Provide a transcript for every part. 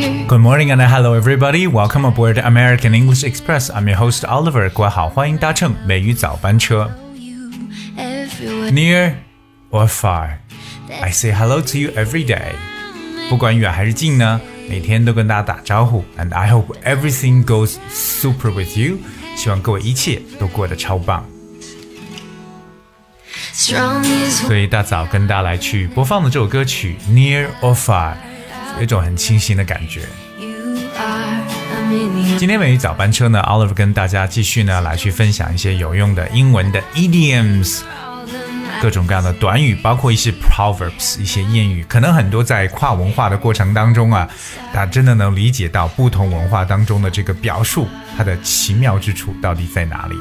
Good morning and hello everybody. Welcome aboard American English Express. I'm your host Oliver. 各位好，欢迎搭乘美语早班车。 You everywhere. Near or far, I say hello to you every day. 不管远还是近呢，每天都跟大家打招呼。And I hope everything goes super with you. 希望各位一切都过得超棒。 Strong is 所以一大早跟大家来去播放的这首歌曲《Near or Far》， 有一种很清新的感觉。今天美语早班车呢，Oliver 跟大家继续呢来去分享一些有用的英文的 idioms，各种各样的短语，包括一些 proverbs，一些谚语。可能很多在跨文化的过程当中啊，大家真的能理解到不同文化当中的这个表述，它的奇妙之处到底在哪里。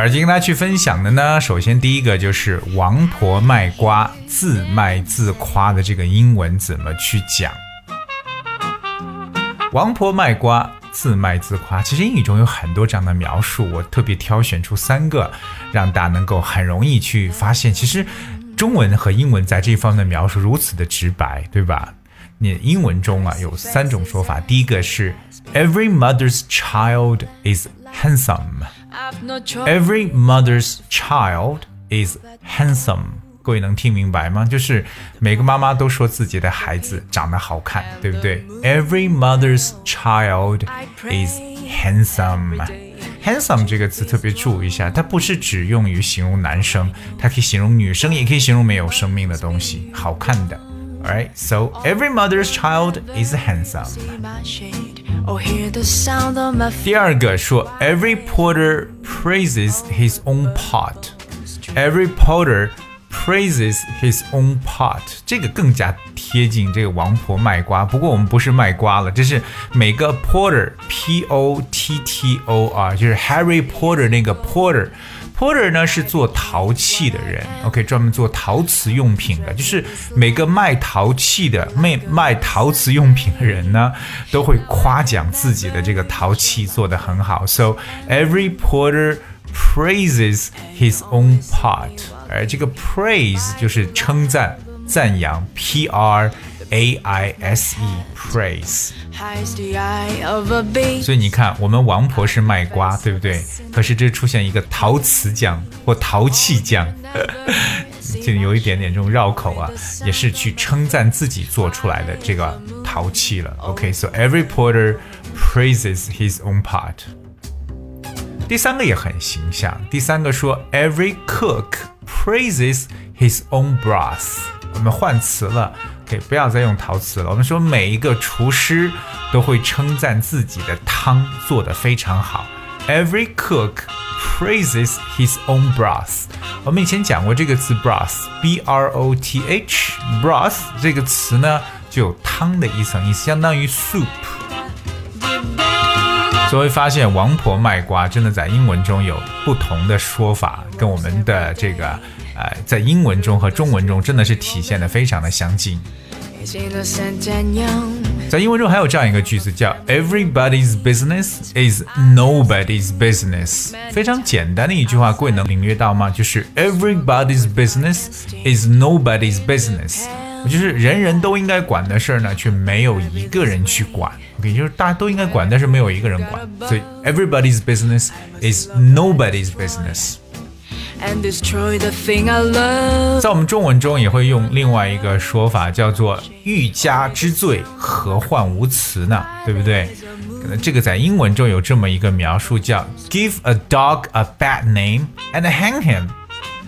而今天跟大家去分享的呢，首先第一个就是“王婆卖瓜，自卖自夸”的这个英文怎么去讲？“王婆卖瓜，自卖自夸”，其实英语中有很多这样的描述，我特别挑选出三个，让大家能够很容易去发现，其实中文和英文在这方面的描述如此的直白，对吧？你英文中啊有三种说法，第一个是 “Every mother's child is handsome”。every mother's child is handsome. 各位能听明白吗？就是每个妈妈都说自己的孩子长得好看对不对？Every mother's child is handsome. Handsome 这个词特别注意一下它不是只用于形容男生它可以形容女生也可以形容没有生命的东西好看的。Alright, so every mother's child is handsome. See my shade or hear the sound of my feet. 第二个说，Every potter praises his own pot. Every potter praises his own pot. 这个更加 贴近这个王婆卖瓜。不过我们不是卖瓜了，这是每个 porter p o t t o 啊，就是 Harry Potter 那个 porter。Porter 呢是做陶器的人，OK，专门做陶瓷用品的。就是每个卖陶器的、卖卖陶瓷用品的人呢，都会夸奖自己的这个陶器做得很好。So every porter praises his own pot。而这个 praise 就是称赞、赞扬，P R A I S E，praise。 Hides the eye of a beast. 所以你看，我们王婆是卖瓜，对不对？可是这出现一个陶瓷匠或陶器匠，就有一点点这种绕口啊，也是去称赞自己做出来的这个陶器了。OK，so、every porter praises his own pot。第三个也很形象，第三个说 every cook praises his own broth。 我们换词了，OK，不要再用陶瓷了。我们说每一个厨师都会称赞自己的汤做得非常好。Every cook praises his own broth。我们以前讲过这个词 broth，b r o t h，broth 这个词呢就有汤的一层意思，相当于 soup。所以发现王婆卖瓜真的在英文中有不同的说法，跟我们的这个呃在英文中和中文中真的是体现的非常的相近。在英文中还有这样一个句子叫 “Everybody's business is nobody's business”，非常简单的一句话，各位能领略到吗？就是 “Everybody's business is nobody's business”，就是人人都应该管的事儿呢，却没有一个人去管。OK，就是大家都应该管，但是没有一个人管，所以 “Everybody's business is nobody's business”。And destroy the thing I love. 在我们中文中也会用另外一个说法，叫做“欲加之罪，何患无辞”呢？对不对？可能这个在英文中有这么一个描述，叫 “give a dog a bad name and hang him”。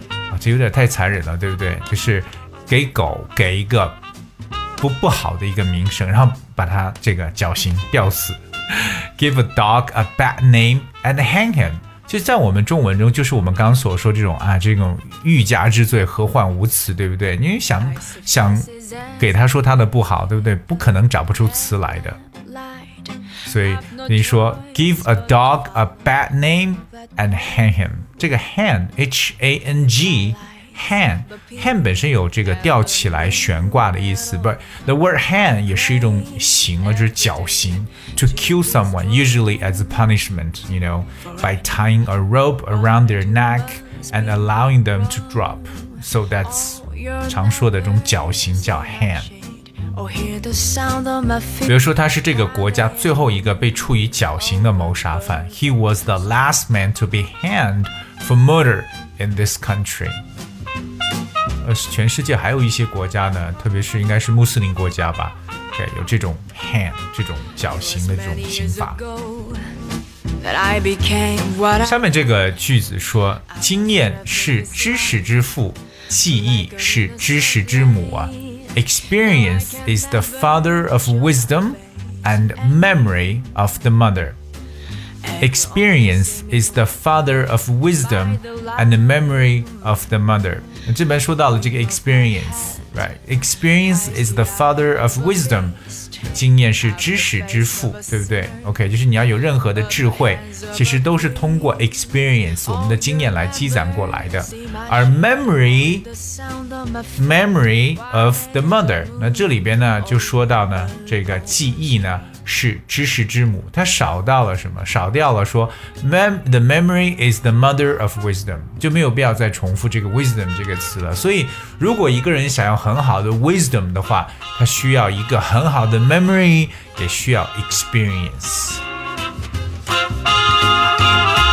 啊，这有点太残忍了，对不对？就是给狗给一个不不好的一个名声，然后把它这个绞刑吊死。Give a dog a bad name and hang him。其实，在我们中文中，就是我们刚刚所说这种啊，这种欲加之罪，何患无辞，对不对？因为想想给他说他的不好，对不对？不可能找不出词来的。所以你说 give a dog a bad name and hang him，这个 hang h a n g hang，hang 本身有这个吊起来、悬挂的意思，but the word hang 也是一种刑了，就是绞刑。To kill someone usually as a punishment, you know, by tying a rope around their neck and allowing them to drop. So that's 常说的这种绞刑叫 hang。比如说，他是这个国家最后一个被处以绞刑的谋杀犯。He was the last man to be hanged for murder in this country。 呃，全世界还有一些国家呢，特别是应该是穆斯林国家吧，对，有这种 hang 这种绞刑的这种刑法。下面这个句子说：“经验是知识之父，记忆是知识之母啊。” Experience is the father of wisdom and memory of the mother. Experience is the father of wisdom and the memory of the mother. 这边说到了这个 experience，right？Experience is the father of wisdom. 经验是知识之父，对不对？OK，就是你要有任何的智慧，其实都是通过 experience 我们的经验来积攒过来的。而 memory，memory of the mother，那这里边呢就说到呢这个记忆呢。 是知识之母，它少到了什么？少掉了说，mem the memory is the mother of wisdom，就没有必要再重复这个 wisdom 这个词了。所以，如果一个人想要很好的 wisdom 的话，他需要一个很好的 memory，也需要 experience。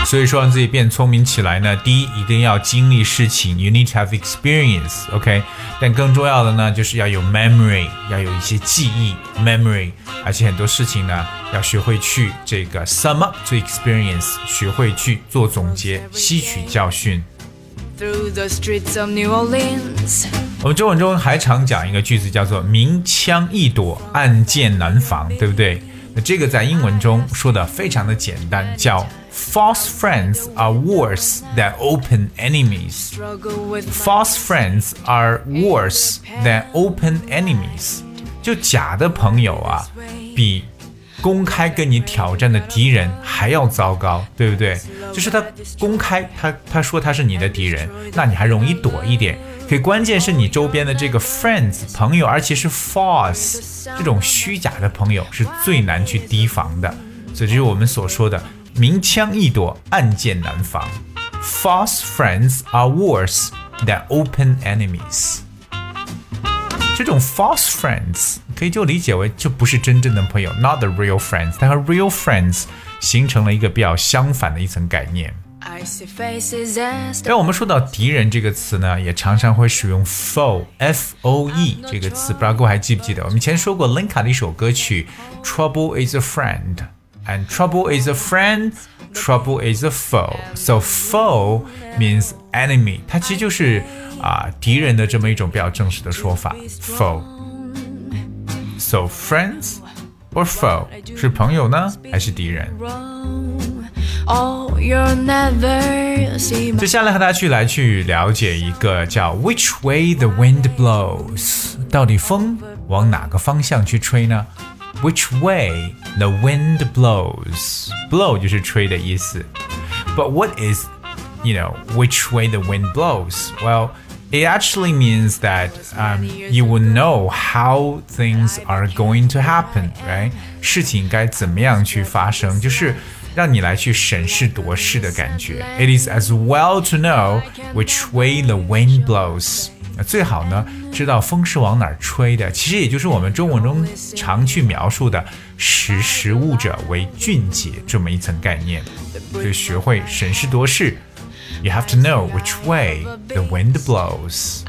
所以说让自己变聪明起来呢，第一一定要经历事情，you need to have experience，OK？但更重要的呢，就是要有 memory，要有一些记忆 memory，而且很多事情呢，要学会去这个 sum up to experience，学会去做总结，吸取教训。Through the streets of New Orleans 我们中文中还常讲一个句子，叫做“明枪易躲，暗箭难防”，对不对？那这个在英文中说的非常的简单，叫。False friends are worse than open enemies. False friends are worse than open enemies. 就假的朋友啊，比公开跟你挑战的敌人还要糟糕，对不对？就是他公开，他他说他是你的敌人，那你还容易躲一点。可关键是你周边的这个 friends 朋友，而且是 false 这种虚假的朋友是最难去提防的。所以这是我们所说的。明枪易躲，暗箭难防。False friends are worse than open enemies。这种 false friends 可以就理解为就不是真正的朋友，not the real friends。它和 real friends 形成了一个比较相反的一层概念。但我们说到敌人这个词呢，也常常会使用 foe，f o e 这个词，不知道各位还记不记得？我们以前说过 Linka 的一首歌曲《Trouble Is a Friend》。and trouble is a friend, trouble is a foe. So foe means enemy，它其实就是啊敌人的这么一种比较正式的说法，foe。So friends or foe 是朋友呢，还是敌人？接下来和大家去来去了解一个叫 Which way the wind blows，到底风往哪个方向去吹呢 ？which way the wind blows. Blow 就是吹的意思。But what is, you know, which way the wind blows? Well, it actually means that um, you will know how things are going to happen, right? 事情该怎么样去发生，就是让你来去审时度势的感觉。It is as well to know which way the wind blows. 最好呢，知道风是往哪儿吹的。其实也就是我们中文中常去描述的“识时务者为俊杰”这么一层概念，就学会审时度势。You have to know which way the wind blows。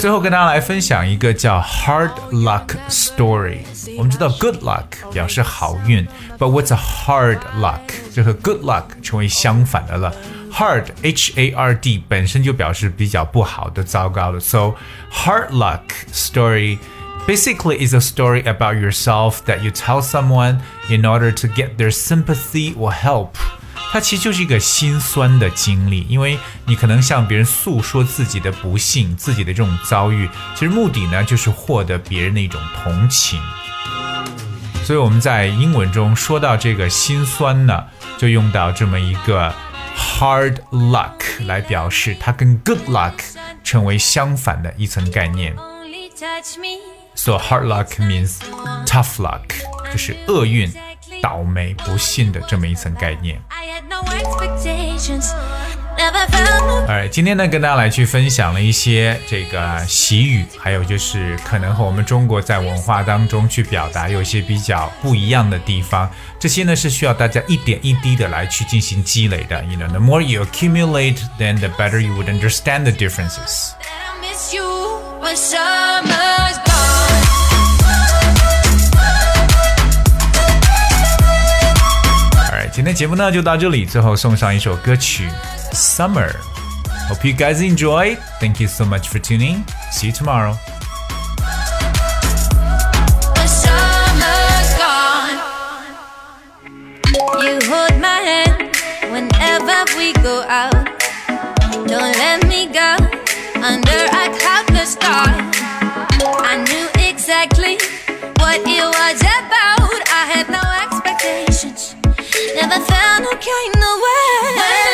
最后跟大家来分享一个叫 hard luck story。我们知道 good luck 表示好运，but what's a hard luck？这和 good luck 成为相反的了。 Hard h a r d 本身就表示比较不好的、糟糕的。So hard luck story basically is a story about yourself that you tell someone in order to get their sympathy or help. 它其实就是一个心酸的经历，因为你可能向别人诉说自己的不幸、自己的这种遭遇，其实目的呢就是获得别人的一种同情。所以我们在英文中说到这个心酸呢，就用到这么一个。Hard luck 来表示，它跟 good luck 成为相反的一层概念。So hard luck means tough luck，就是厄运、倒霉、不幸的这么一层概念。I had no expectations. 哎，今天呢，跟大家来去分享了一些这个习语，还有就是可能和我们中国在文化当中去表达有一些比较不一样的地方。这些呢是需要大家一点一滴的来去进行积累的。You know, the more you accumulate, then the better you would understand the differences. Alright，今天节目呢就到这里，最后送上一首歌曲。Summer. Hope you guys enjoy. Thank you so much for tuning. See you tomorrow. You hold my hand whenever we go out. Don't let me go under a cloudless sky. I knew exactly what it was about. I had no expectations, never kind of way.